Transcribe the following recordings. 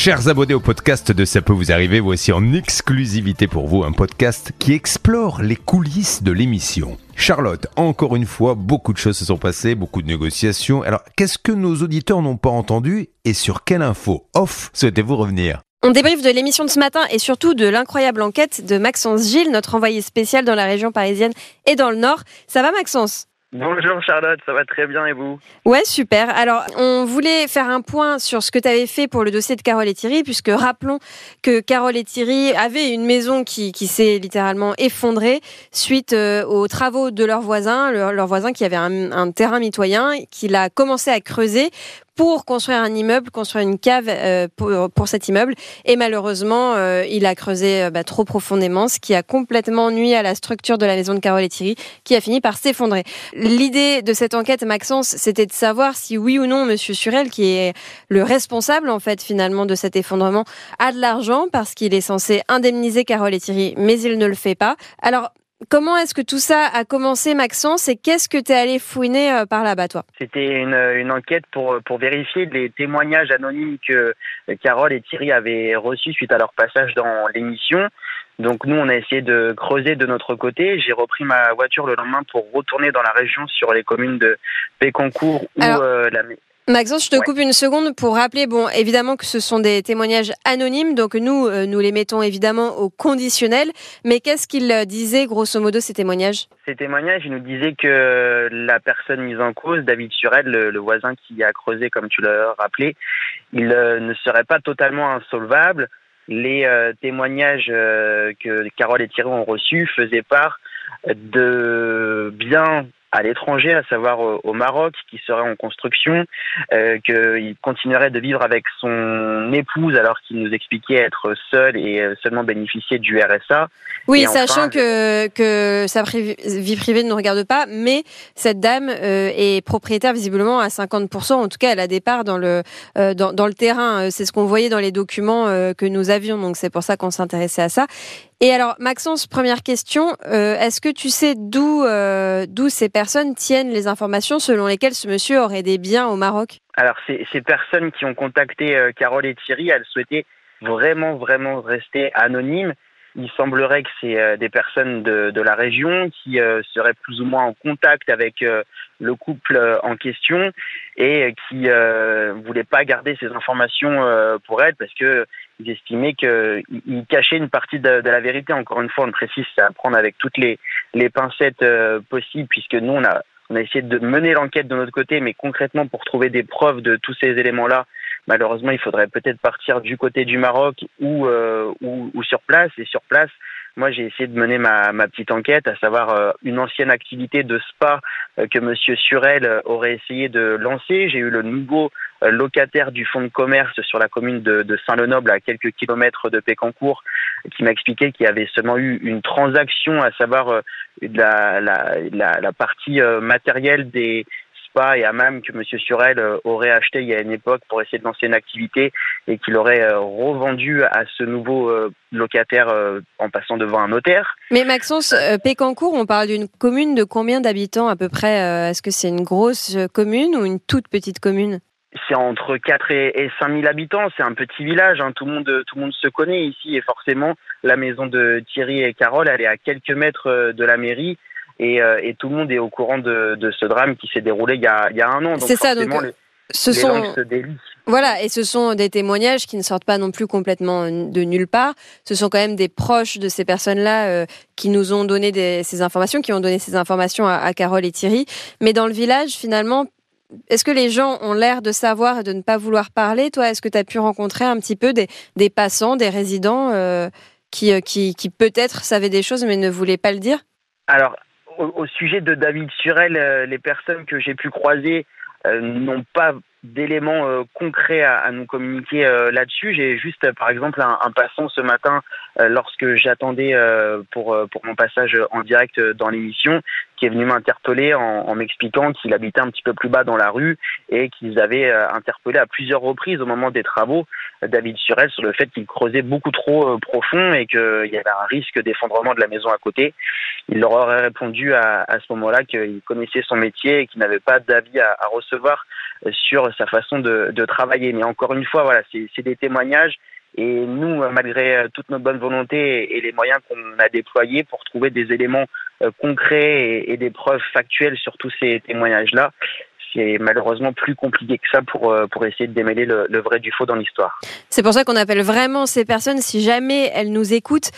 Chers abonnés au podcast de Ça peut vous arriver, voici en exclusivité pour vous un podcast qui explore les coulisses de l'émission. Charlotte, encore une fois, beaucoup de choses se sont passées, beaucoup de négociations. Alors, qu'est-ce que nos auditeurs n'ont pas entendu et sur quelle info off souhaitez-vous revenir? On débriefe de l'émission de ce matin et surtout de l'incroyable enquête de Maxence Gilles, notre envoyé spécial dans la région parisienne et dans le Nord. Ça va Maxence? Bonjour Charlotte, ça va très bien et vous? Ouais, super. Alors, on voulait faire un point sur ce que tu avais fait pour le dossier de Carole et Thierry, puisque rappelons que Carole et Thierry avaient une maison qui, s'est littéralement effondrée suite euh, aux travaux de leur voisin, leur, voisin qui avait un, un terrain mitoyen, qu'il a commencé à creuser pour construire un immeuble, construire une cave euh, pour, pour, cet immeuble. Et malheureusement, euh, il a creusé euh, bah, trop profondément, ce qui a complètement nuit à la structure de la maison de Carole et Thierry, qui a fini par s'effondrer. L'idée de cette enquête, Maxence, c'était de savoir si oui ou non Monsieur Surel, qui est le responsable en fait finalement de cet effondrement, a de l'argent parce qu'il est censé indemniser Carole et Thierry, mais il ne le fait pas. Alors Comment est-ce que tout ça a commencé, Maxence, et qu'est-ce que tu es allé fouiner euh, par là-bas, toi? C'était une, une, enquête pour, pour vérifier les témoignages anonymes que Carole et Thierry avaient reçus suite à leur passage dans l'émission. Donc nous, on a essayé de creuser de notre côté. J'ai repris ma voiture le lendemain pour retourner dans la région sur les communes de Pécancourt ou euh, la, Maxence, je te coupe une seconde pour rappeler, bon, évidemment que ce sont des témoignages anonymes, donc nous, euh, nous les mettons évidemment au conditionnel, mais qu'est-ce qu'ils euh, disaient grosso modo ces témoignages? Ces témoignages, ils nous disaient que la personne mise en cause, David Surel, le, voisin qui a creusé, comme tu l'as rappelé, il euh, ne serait pas totalement insolvable. Les témoignages que Carole et Thierry ont reçus faisaient part de biens à l'étranger, à savoir au Maroc, qui serait en construction, euh, qu'il continuerait de vivre avec son épouse alors qu'il nous expliquait être seul et euh, seulement bénéficier du RSA. Oui, sachant que, que sa vie privée ne nous regarde pas, mais cette dame euh, est propriétaire visiblement à 50%, en tout cas elle a des parts dans le, euh, dans, dans le terrain, c'est ce qu'on voyait dans les documents que nous avions, donc c'est pour ça qu'on s'intéressait à ça. Et alors, Maxence, première question, euh, est-ce que tu sais d'où euh, d'où ces personnes tiennent les informations selon lesquelles ce monsieur aurait des biens au Maroc? Alors, ces, ces personnes qui ont contacté euh, Carole et Thierry, elles souhaitaient vraiment, vraiment rester anonymes. Il semblerait que c'est des personnes de, de, la région qui seraient plus ou moins en contact avec le couple en question et qui ne voulaient pas garder ces informations pour elles parce que ils estimaient qu'ils cachaient une partie de, la vérité. Encore une fois, on précise, c'est à prendre avec toutes les, les pincettes euh, possibles, puisque nous, on a, on a essayé de mener l'enquête de notre côté, mais concrètement, pour trouver des preuves de tous ces éléments-là, malheureusement, il faudrait peut-être partir du côté du Maroc ou, euh, ou, ou, sur place. Et sur place, moi, j'ai essayé de mener ma, ma, petite enquête, à savoir euh, une ancienne activité de spa que Monsieur Surel aurait essayé de lancer. J'ai eu le nouveau euh, locataire du fonds de commerce sur la commune de, Saint-Lenoble, à quelques kilomètres de Pécancourt, qui m'a expliqué qu'il y avait seulement eu une transaction, à savoir euh, la, partie euh, matérielle des spas et hammams que M. Surel aurait acheté il y a une époque pour essayer de lancer une activité et qu'il aurait revendu à ce nouveau locataire en passant devant un notaire. Mais Maxence, Pécancourt, on parle d'une commune de combien d'habitants à peu près Est-ce que c'est une grosse commune ou une toute petite commune? C'est entre 4 et, 5 000 habitants, c'est un petit village, hein. tout, le monde, tout le monde se connaît ici et forcément la maison de Thierry et Carole, elle est à quelques mètres euh, de la mairie et, euh, et tout le monde est au courant de, de ce drame qui s'est déroulé il y a, il y a un an. C'est ça, donc les, ce sont... Se voilà, et ce sont des témoignages qui ne sortent pas non plus complètement de nulle part. Ce sont quand même des proches de ces personnes-là euh, qui nous ont donné des, ces informations, qui ont donné ces informations à, à Carole et Thierry. Mais dans le village, finalement, est-ce que les gens ont l'air de savoir et de ne pas vouloir parler Toi, est-ce que tu as pu rencontrer un petit peu des, passants, des résidents euh, qui, euh, qui, peut-être savaient des choses mais ne voulaient pas le dire? Alors, au, sujet de David Surel, euh, les personnes que j'ai pu croiser n'ont pas d'éléments concrets à, nous communiquer là-dessus. J'ai juste, par exemple, un, passant ce matin, lorsque j'attendais pour mon passage en direct dans l'émission, qui est venu m'interpeller en, m'expliquant qu'il habitait un petit peu plus bas dans la rue et qu'ils avaient euh, interpellé à plusieurs reprises au moment des travaux David Surel sur le fait qu'il creusait beaucoup trop euh, profond et qu'il y avait un risque d'effondrement de la maison à côté. Il leur aurait répondu à, ce moment-là qu'il connaissait son métier et qu'il n'avait pas d'avis à, recevoir sur sa façon de, de travailler. Mais encore une fois, voilà, c'est des témoignages et nous, malgré toute notre bonne volonté et les moyens qu'on a déployés pour trouver des éléments euh, concrets et, des preuves factuelles sur tous ces témoignages-là, c'est malheureusement plus compliqué que ça pour, euh, pour essayer de démêler le, le vrai du faux dans l'histoire. C'est pour ça qu'on appelle vraiment ces personnes, si jamais elles nous écoutent,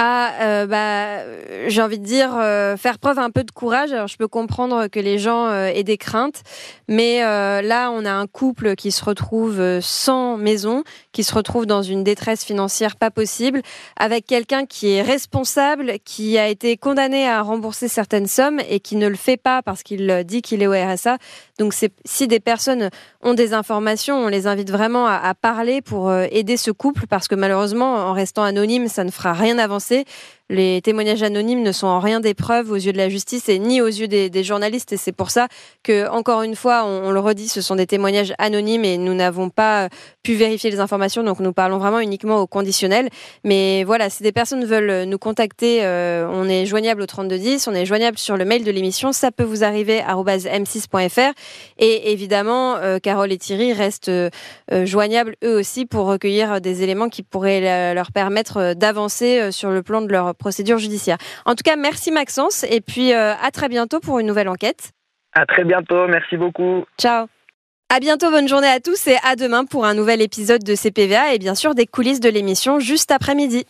euh, bah, j'ai envie de dire, euh, faire preuve un peu de courage. Alors, je peux comprendre que les gens euh, aient des craintes, mais là, on a un couple qui se retrouve sans maison, qui se retrouve dans une détresse financière pas possible, avec quelqu'un qui est responsable, qui a été condamné à rembourser certaines sommes et qui ne le fait pas parce qu'il dit qu'il est au RSA. Donc, si des personnes ont des informations, on les invite vraiment à, à parler pour aider ce couple, parce que malheureusement, en restant anonyme, ça ne fera rien avancer c'est les témoignages anonymes ne sont en rien des preuves aux yeux de la justice et ni aux yeux des, journalistes. Et c'est pour ça que, encore une fois, on, le redit, ce sont des témoignages anonymes et nous n'avons pas pu vérifier les informations. Donc nous parlons vraiment uniquement au conditionnel. Mais voilà, si des personnes veulent nous contacter, euh, on est joignable au 3210, on est joignable sur le mail de l'émission. Ça peut vous arriver m6.fr. Et évidemment, euh, Carole et Thierry restent euh, joignables eux aussi pour recueillir des éléments qui pourraient leur permettre d'avancer sur le plan de leur procédure judiciaire. En tout cas, merci Maxence et puis euh, à très bientôt pour une nouvelle enquête. À très bientôt, merci beaucoup. Ciao. À bientôt, bonne journée à tous et à demain pour un nouvel épisode de CPVA et bien sûr des coulisses de l'émission juste après-midi.